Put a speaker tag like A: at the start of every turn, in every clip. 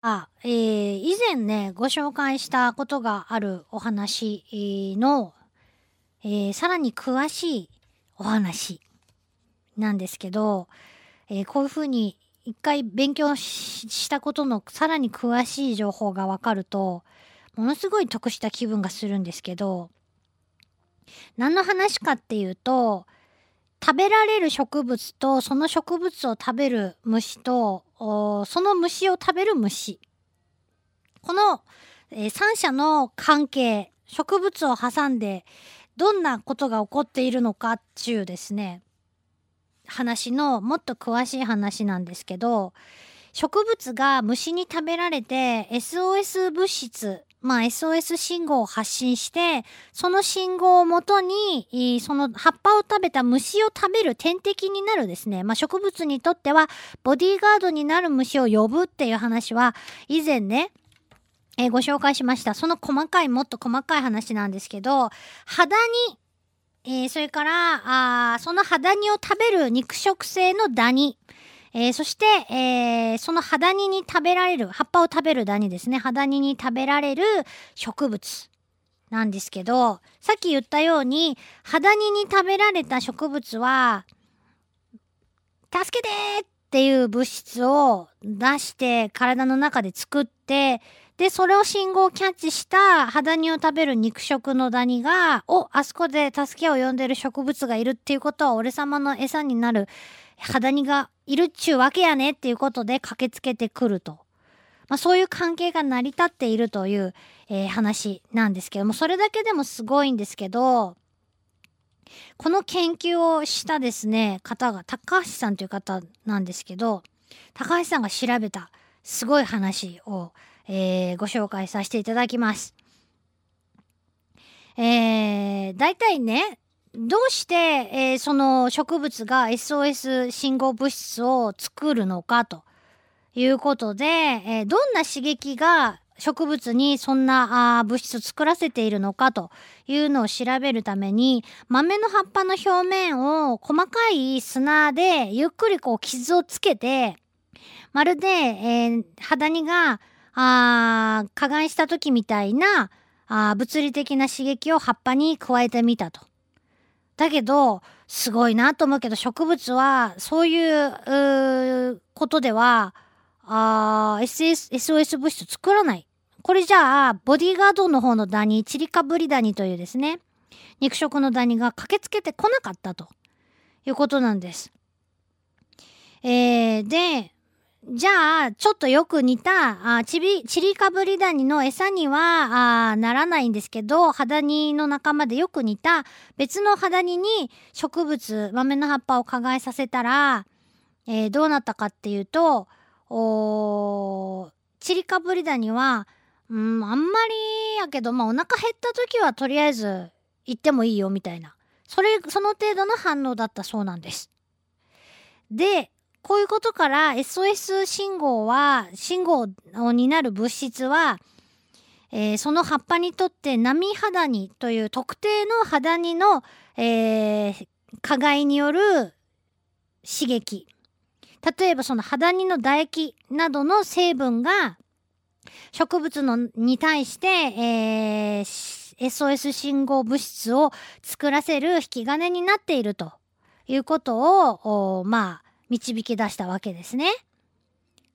A: あ、えー、以前ね、ご紹介したことがあるお話の、えー、さらに詳しいお話なんですけど、えー、こういうふうに一回勉強したことのさらに詳しい情報がわかると、ものすごい得した気分がするんですけど、何の話かっていうと、食べられる植物とその植物を食べる虫とその虫を食べる虫。この、えー、3者の関係植物を挟んでどんなことが起こっているのかっていうですね。話のもっと詳しい話なんですけど植物が虫に食べられて SOS 物質まあ、SOS 信号を発信して、その信号をもとに、その葉っぱを食べた虫を食べる天敵になるですね。まあ、植物にとっては、ボディーガードになる虫を呼ぶっていう話は、以前ね、えー、ご紹介しました。その細かい、もっと細かい話なんですけど、肌に、えー、それから、あその肌煮を食べる肉食性のダニ。えー、そして、えー、その肌煮に食べられる、葉っぱを食べるダニですね。肌煮に食べられる植物なんですけど、さっき言ったように、肌煮に食べられた植物は、助けてっていう物質を出して体の中で作って、で、それを信号をキャッチした肌煮を食べる肉食のダニが、お、あそこで助けを呼んでる植物がいるっていうことは俺様の餌になる肌煮がいるっちゅうわけやねっていうことで駆けつけてくると。まあ、そういう関係が成り立っているという、えー、話なんですけども、それだけでもすごいんですけど、この研究をしたですね、方が高橋さんという方なんですけど、高橋さんが調べたすごい話を、えー、ご紹介させていただきます。えー、大体ね、どうして、えー、その植物が SOS 信号物質を作るのかということで、えー、どんな刺激が植物にそんなあ物質を作らせているのかというのを調べるために豆の葉っぱの表面を細かい砂でゆっくりこう傷をつけてまるで、えー、肌にがあ加害した時みたいなあ物理的な刺激を葉っぱに加えてみたと。だけど、すごいなと思うけど、植物は、そういう、ことでは、あ SS、SOS 物質作らない。これじゃあ、ボディーガードの方のダニ、チリカブリダニというですね、肉食のダニが駆けつけてこなかったということなんです。えー、で、じゃあ、ちょっとよく似た、あチビ、チリカブリダニの餌にはあならないんですけど、肌煮の仲間でよく似た別の肌煮に植物、豆の葉っぱを加害させたら、えー、どうなったかっていうと、おチリカブリダニは、うん、あんまりやけど、まあお腹減った時はとりあえず行ってもいいよみたいな。それ、その程度の反応だったそうなんです。で、こういうことから SOS 信号は、信号になる物質は、えー、その葉っぱにとって波肌にという特定の肌にの、えー、加害による刺激。例えばその肌にの唾液などの成分が植物のに対して、えー、SOS 信号物質を作らせる引き金になっているということを、まあ、導き出したわけですね。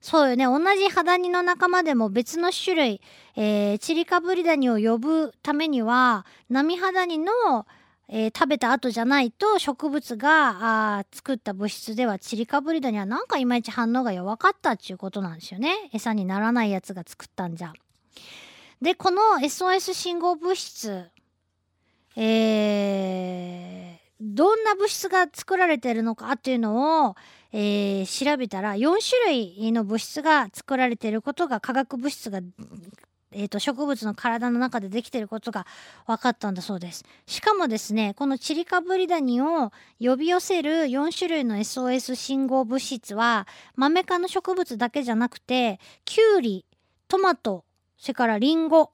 A: そうよね。同じ肌煮の仲間でも別の種類、えー、チリカブリダニを呼ぶためには、波肌煮の、えー、食べた後じゃないと植物があ作った物質ではチリカブリダニはなんかいまいち反応が弱かったっていうことなんですよね。餌にならないやつが作ったんじゃ。で、この SOS 信号物質、えー、どんな物質が作られてるのかっていうのを、えー、調べたら4種類の物質が作られていることが化学物質が、えーと、植物の体の中でできていることが分かったんだそうです。しかもですねこのチリカブリダニを呼び寄せる4種類の SOS 信号物質はマメ科の植物だけじゃなくてキュウリトマトそれからリンゴ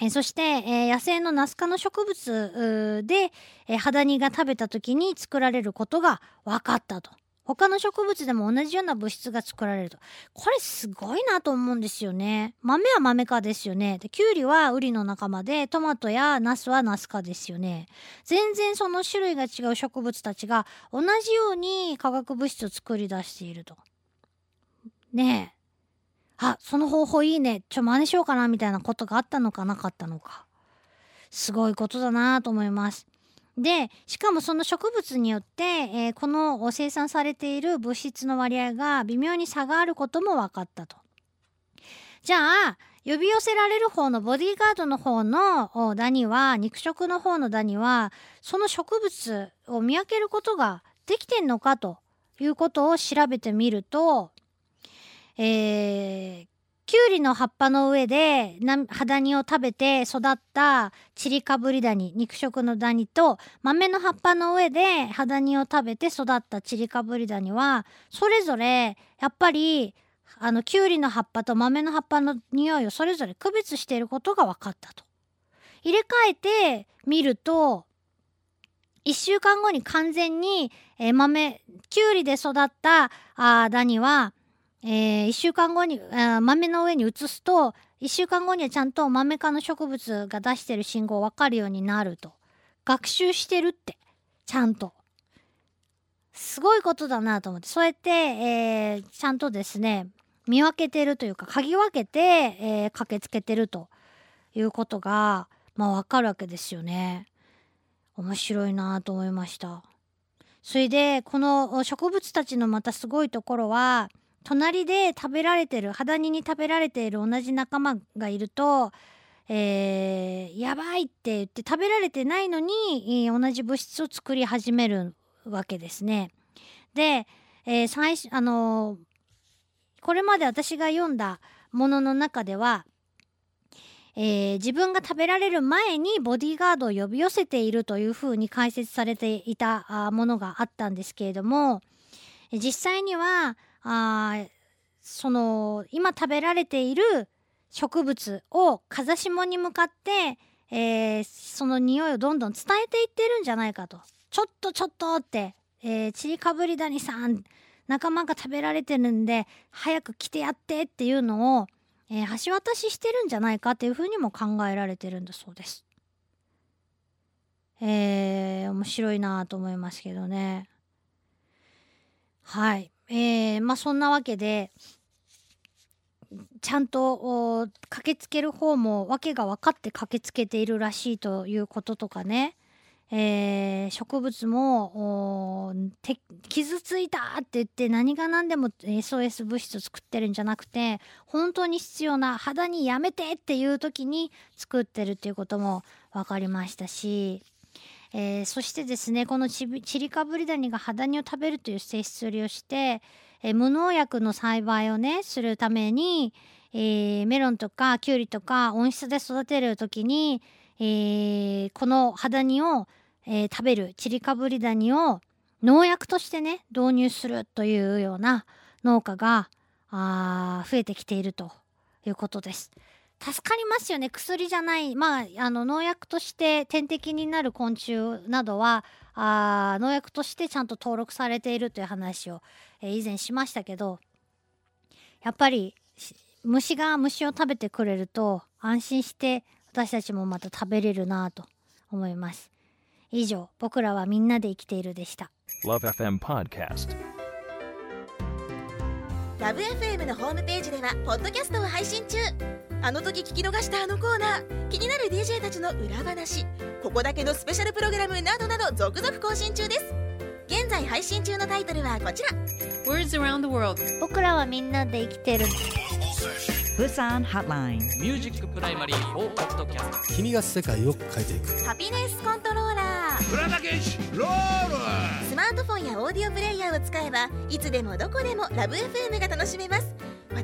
A: えそして、えー、野生のナス科の植物で、えー、肌煮が食べた時に作られることが分かったと。他の植物でも同じような物質が作られると。これすごいなと思うんですよね。豆は豆科ですよね。で、キュウリはウリの仲間で、トマトやナスはナス科ですよね。全然その種類が違う植物たちが同じように化学物質を作り出していると。ねえ。あ、その方法いいね。ちょ、真似しようかなみたいなことがあったのかなかったのか。すごいことだなと思います。でしかもその植物によって、えー、この生産されている物質の割合が微妙に差があることも分かったと。じゃあ呼び寄せられる方のボディーガードの方のダニは肉食の方のダニはその植物を見分けることができてんのかということを調べてみると、えー、きゅうりの葉っぱの上でハダニを食べて育ったチリカブリダニ肉食のダニと豆の葉っぱの上でハダニを食べて育ったチリカブリダニはそれぞれやっぱりあのきゅうりの葉っぱと豆の葉っぱの匂いをそれぞれ区別していることが分かったと。入れ替えてみると1週間後に完全に、えー、豆きゅうりで育ったあダニはえー、1週間後に豆の上に移すと1週間後にはちゃんと豆科の植物が出してる信号分かるようになると。学習してるってちゃんと。すごいことだなと思って。そうやって、えー、ちゃんとですね見分けてるというか嗅ぎ分けて、えー、駆けつけてるということがまあ分かるわけですよね。面白いなと思いました。それでこの植物たちのまたすごいところは隣で食べられてる肌煮に食べられている同じ仲間がいると、えー、やばいって言って食べられてないのに、同じ物質を作り始めるわけですね。で、えー、最初あのー、これまで私が読んだものの中では、えー、自分が食べられる前にボディーガードを呼び寄せているというふうに解説されていたものがあったんですけれども実際にはあその今食べられている植物を風下に向かって、えー、その匂いをどんどん伝えていってるんじゃないかと。ちょっとちょっとって、えー、チリカブリダニさん仲間が食べられてるんで早く来てやってっていうのを、えー、橋渡ししてるんじゃないかっていうふうにも考えられてるんだそうです。えー、面白いなと思いますけどね。はい。えー、まあそんなわけでちゃんと駆けつける方も訳が分かって駆けつけているらしいということとかね、えー、植物も傷ついたって言って何が何でも SOS 物質を作ってるんじゃなくて本当に必要な肌にやめてっていう時に作ってるっていうことも分かりましたし。えー、そしてですねこのチリカブリダニがハダニを食べるという性質を利用して、えー、無農薬の栽培をねするために、えー、メロンとかキュウリとか温室で育てる時に、えこのハダニを、え食べるチリカブリダニを農薬としてね導入するというような農家があ増えてきているということです。助かりますよね。薬じゃない。まああの農薬として点滴になる昆虫などはあ農薬としてちゃんと登録されているという話を、えー、以前しましたけどやっぱり虫が虫を食べてくれると安心して私たちもまた食べれるなと思います。以上僕らはみんなで生きているでした。LoveFM Podcast.
B: LoveFM のホームページではポッドキャストを配信中あの時聞き逃したあのコーナー。気になる DJ たちの裏話。ここだけのスペシャルプログラムなどなど続々更新中です。現在配信中のタイトルはこちら。
A: Words around the world 僕らはみんなで生きてる。
C: ブサンハッライン
D: ミュージックプライマリー4ポッドキャスト
E: 君が世界を変えていく。
B: ハピネスコントローラー。
F: 倉田健志ロール。
B: スマートフォンやオーディオプレイヤーを使えばいつでもどこでもラブ f m が楽しめます